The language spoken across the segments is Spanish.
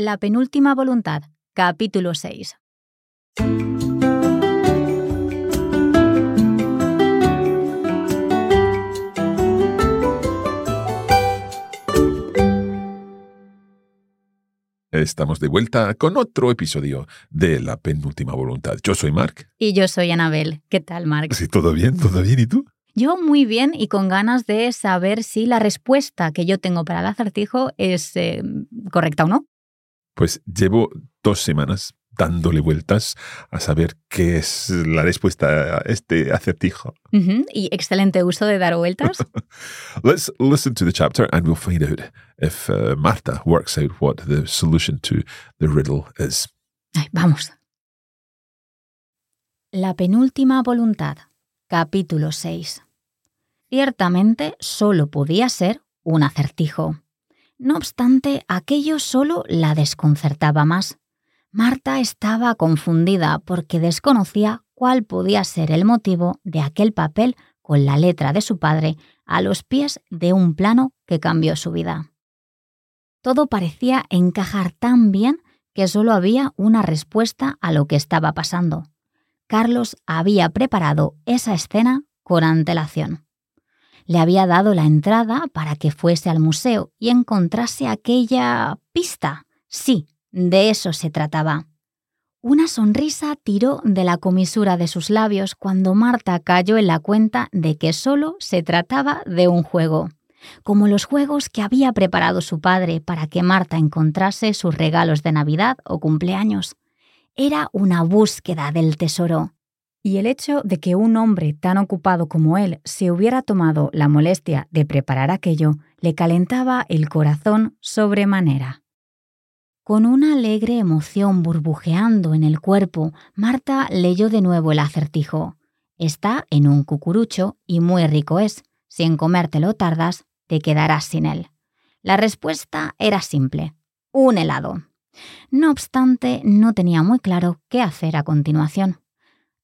La penúltima voluntad, capítulo 6. Estamos de vuelta con otro episodio de La Penúltima Voluntad. Yo soy Mark. Y yo soy Anabel. ¿Qué tal, Mark? Sí, todo bien, todo bien. ¿Y tú? Yo muy bien y con ganas de saber si la respuesta que yo tengo para el acertijo es eh, correcta o no. Pues llevo dos semanas dándole vueltas a saber qué es la respuesta a este acertijo. Y excelente uso de dar vueltas. Let's listen to the chapter and we'll find out if uh, Marta works out what the solution to the riddle is. Ay, vamos. La penúltima voluntad, capítulo 6. Ciertamente solo podía ser un acertijo. No obstante, aquello solo la desconcertaba más. Marta estaba confundida porque desconocía cuál podía ser el motivo de aquel papel con la letra de su padre a los pies de un plano que cambió su vida. Todo parecía encajar tan bien que solo había una respuesta a lo que estaba pasando. Carlos había preparado esa escena con antelación. Le había dado la entrada para que fuese al museo y encontrase aquella pista. Sí, de eso se trataba. Una sonrisa tiró de la comisura de sus labios cuando Marta cayó en la cuenta de que solo se trataba de un juego, como los juegos que había preparado su padre para que Marta encontrase sus regalos de Navidad o cumpleaños. Era una búsqueda del tesoro. Y el hecho de que un hombre tan ocupado como él se hubiera tomado la molestia de preparar aquello le calentaba el corazón sobremanera. Con una alegre emoción burbujeando en el cuerpo, Marta leyó de nuevo el acertijo. Está en un cucurucho y muy rico es. Si en comértelo tardas, te quedarás sin él. La respuesta era simple. Un helado. No obstante, no tenía muy claro qué hacer a continuación.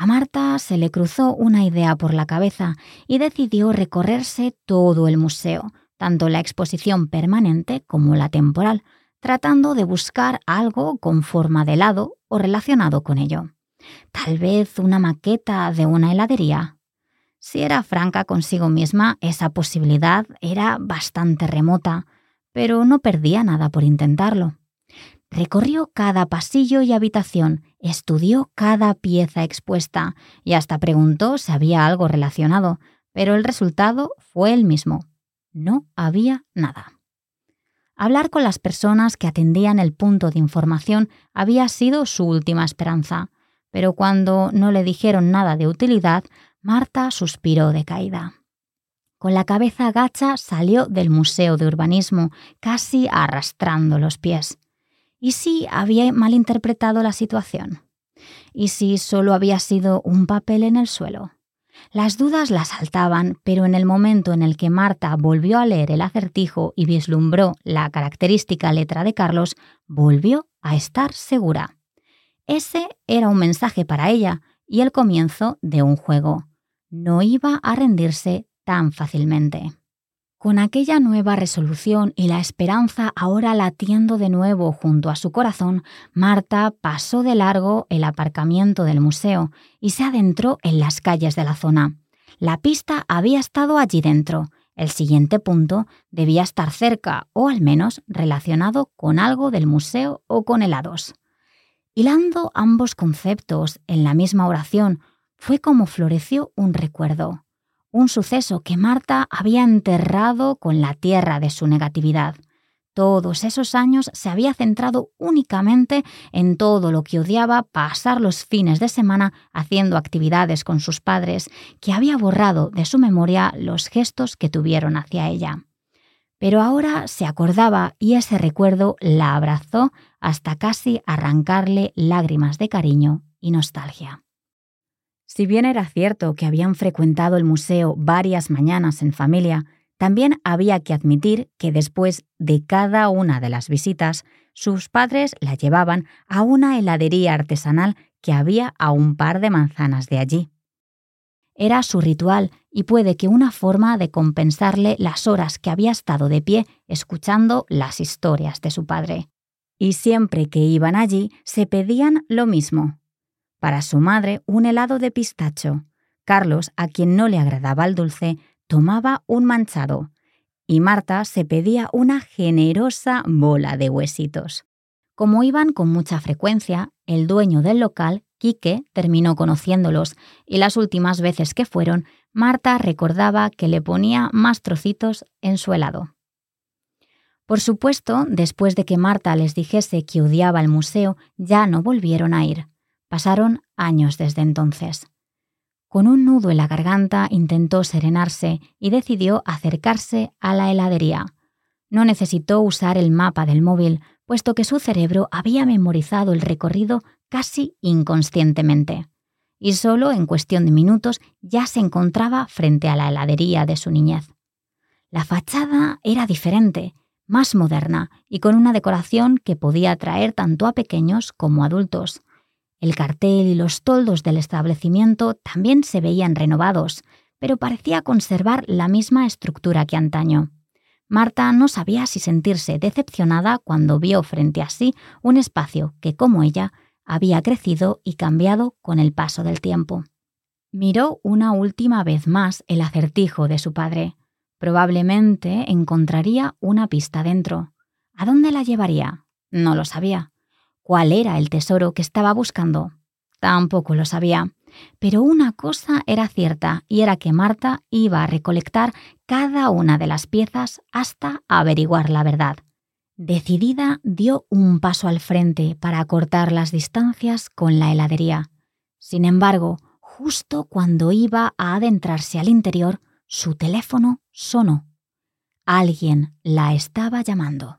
A Marta se le cruzó una idea por la cabeza y decidió recorrerse todo el museo, tanto la exposición permanente como la temporal, tratando de buscar algo con forma de helado o relacionado con ello. Tal vez una maqueta de una heladería. Si era franca consigo misma, esa posibilidad era bastante remota, pero no perdía nada por intentarlo. Recorrió cada pasillo y habitación, estudió cada pieza expuesta y hasta preguntó si había algo relacionado, pero el resultado fue el mismo. No había nada. Hablar con las personas que atendían el punto de información había sido su última esperanza, pero cuando no le dijeron nada de utilidad, Marta suspiró de caída. Con la cabeza gacha salió del Museo de Urbanismo, casi arrastrando los pies. ¿Y si había malinterpretado la situación? ¿Y si solo había sido un papel en el suelo? Las dudas la saltaban, pero en el momento en el que Marta volvió a leer el acertijo y vislumbró la característica letra de Carlos, volvió a estar segura. Ese era un mensaje para ella y el comienzo de un juego. No iba a rendirse tan fácilmente. Con aquella nueva resolución y la esperanza ahora latiendo de nuevo junto a su corazón, Marta pasó de largo el aparcamiento del museo y se adentró en las calles de la zona. La pista había estado allí dentro. El siguiente punto debía estar cerca o al menos relacionado con algo del museo o con helados. Hilando ambos conceptos en la misma oración, fue como floreció un recuerdo un suceso que Marta había enterrado con la tierra de su negatividad. Todos esos años se había centrado únicamente en todo lo que odiaba pasar los fines de semana haciendo actividades con sus padres, que había borrado de su memoria los gestos que tuvieron hacia ella. Pero ahora se acordaba y ese recuerdo la abrazó hasta casi arrancarle lágrimas de cariño y nostalgia. Si bien era cierto que habían frecuentado el museo varias mañanas en familia, también había que admitir que después de cada una de las visitas, sus padres la llevaban a una heladería artesanal que había a un par de manzanas de allí. Era su ritual y puede que una forma de compensarle las horas que había estado de pie escuchando las historias de su padre. y siempre que iban allí se pedían lo mismo. Para su madre, un helado de pistacho. Carlos, a quien no le agradaba el dulce, tomaba un manchado, y Marta se pedía una generosa bola de huesitos. Como iban con mucha frecuencia, el dueño del local, Quique, terminó conociéndolos, y las últimas veces que fueron, Marta recordaba que le ponía más trocitos en su helado. Por supuesto, después de que Marta les dijese que odiaba el museo, ya no volvieron a ir. Pasaron años desde entonces. Con un nudo en la garganta intentó serenarse y decidió acercarse a la heladería. No necesitó usar el mapa del móvil, puesto que su cerebro había memorizado el recorrido casi inconscientemente. Y solo en cuestión de minutos ya se encontraba frente a la heladería de su niñez. La fachada era diferente, más moderna y con una decoración que podía atraer tanto a pequeños como adultos. El cartel y los toldos del establecimiento también se veían renovados, pero parecía conservar la misma estructura que antaño. Marta no sabía si sentirse decepcionada cuando vio frente a sí un espacio que, como ella, había crecido y cambiado con el paso del tiempo. Miró una última vez más el acertijo de su padre. Probablemente encontraría una pista dentro. ¿A dónde la llevaría? No lo sabía. ¿Cuál era el tesoro que estaba buscando? Tampoco lo sabía. Pero una cosa era cierta y era que Marta iba a recolectar cada una de las piezas hasta averiguar la verdad. Decidida, dio un paso al frente para acortar las distancias con la heladería. Sin embargo, justo cuando iba a adentrarse al interior, su teléfono sonó. Alguien la estaba llamando.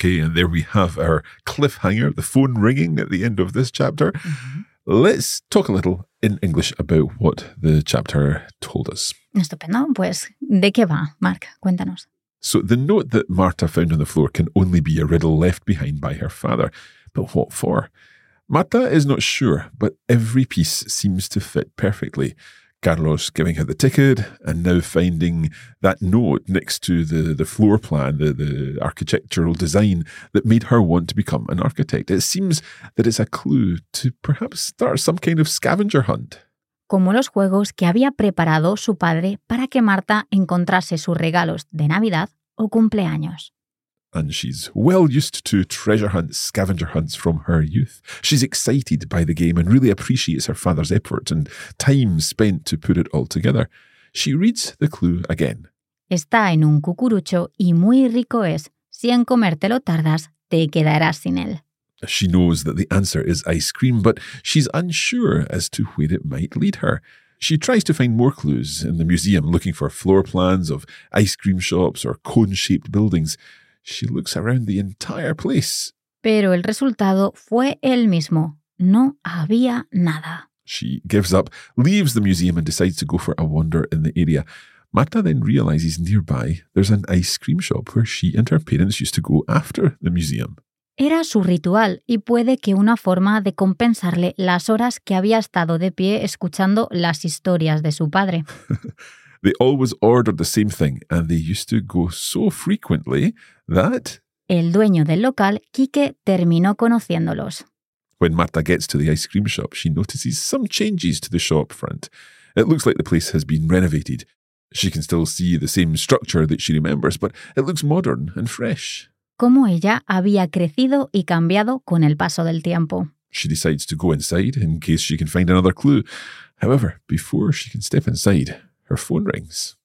Okay, and there we have our cliffhanger, the phone ringing at the end of this chapter. Mm-hmm. Let's talk a little in English about what the chapter told us. Estupendo. Pues, ¿de qué va, Mark? Cuéntanos. So the note that Marta found on the floor can only be a riddle left behind by her father. But what for? Marta is not sure, but every piece seems to fit perfectly. Carlos giving her the ticket and now finding that note next to the, the floor plan, the, the architectural design that made her want to become an architect. It seems that it's a clue to perhaps start some kind of scavenger hunt. Como los juegos que había preparado su padre para que Marta encontrase sus regalos de Navidad o cumpleaños. And she's well used to treasure hunts, scavenger hunts from her youth. She's excited by the game and really appreciates her father's effort and time spent to put it all together. She reads the clue again. Está en un cucurucho y muy rico es. Si en comértelo tardas, te quedarás sin él. She knows that the answer is ice cream, but she's unsure as to where it might lead her. She tries to find more clues in the museum, looking for floor plans of ice cream shops or cone shaped buildings. She looks around the entire place. Pero el resultado fue el mismo. No había nada. She gives up, leaves the museum, and decides to go for a wander in the area. Marta then realizes nearby there's an ice cream shop where she and her parents used to go after the museum. Era su ritual y puede que una forma de compensarle las horas que había estado de pie escuchando las historias de su padre. they always ordered the same thing and they used to go so frequently that el dueño del local, Quique, terminó conociéndolos. When Marta gets to the ice cream shop, she notices some changes to the shop front. It looks like the place has been renovated. She can still see the same structure that she remembers, but it looks modern and fresh. Cómo ella había crecido y cambiado con el paso del tiempo. She decides to go inside in case she can find another clue. However, before she can step inside, her phone rings.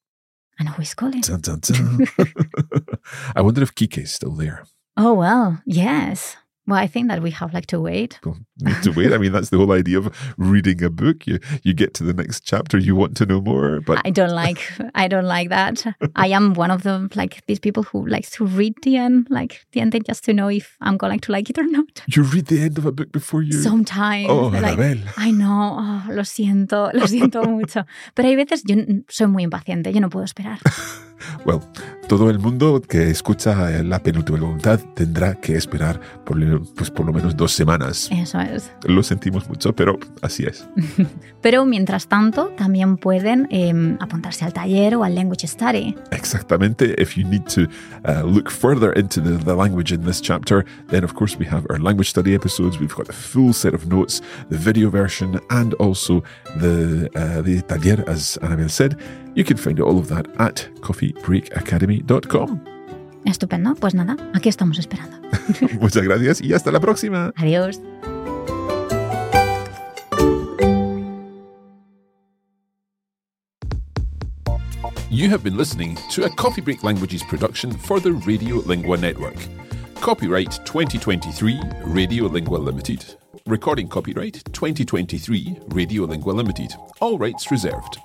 And who is calling? Dun, dun, dun. I wonder if Kike's still there. Oh, well, yes. Well, I think that we have like to wait. To wait. I mean, that's the whole idea of reading a book. You you get to the next chapter, you want to know more, but I don't like I don't like that. I am one of the like these people who likes to read the end, like the ending just to know if I'm going to like it or not. you read the end of a book before you. Sometimes. Oh, like. Ay, no, oh, lo siento, lo siento mucho. Pero hay veces yo soy muy impaciente, yo no puedo esperar. Well, todo el mundo que escucha la penúltima voluntad tendrá que esperar por, lo- pues, por lo menos dos semanas. Eso es. Lo sentimos mucho, pero así es. Pero mientras tanto, también pueden em, apuntarse al taller o al language study. Exactamente. If you need to uh, look further into the, the language in this chapter, then of course we have our language study episodes. We've got the full set of notes, the video version, and also the uh, the taller, as Annabelle said. You can find all of that at Estupendo. Pues nada, aquí estamos esperando. Muchas gracias y hasta la próxima. Adiós. You have been listening to a Coffee Break Languages production for the Radio Lingua Network. Copyright 2023 Radio Lingua Limited. Recording copyright 2023 Radio Lingua Limited. All rights reserved.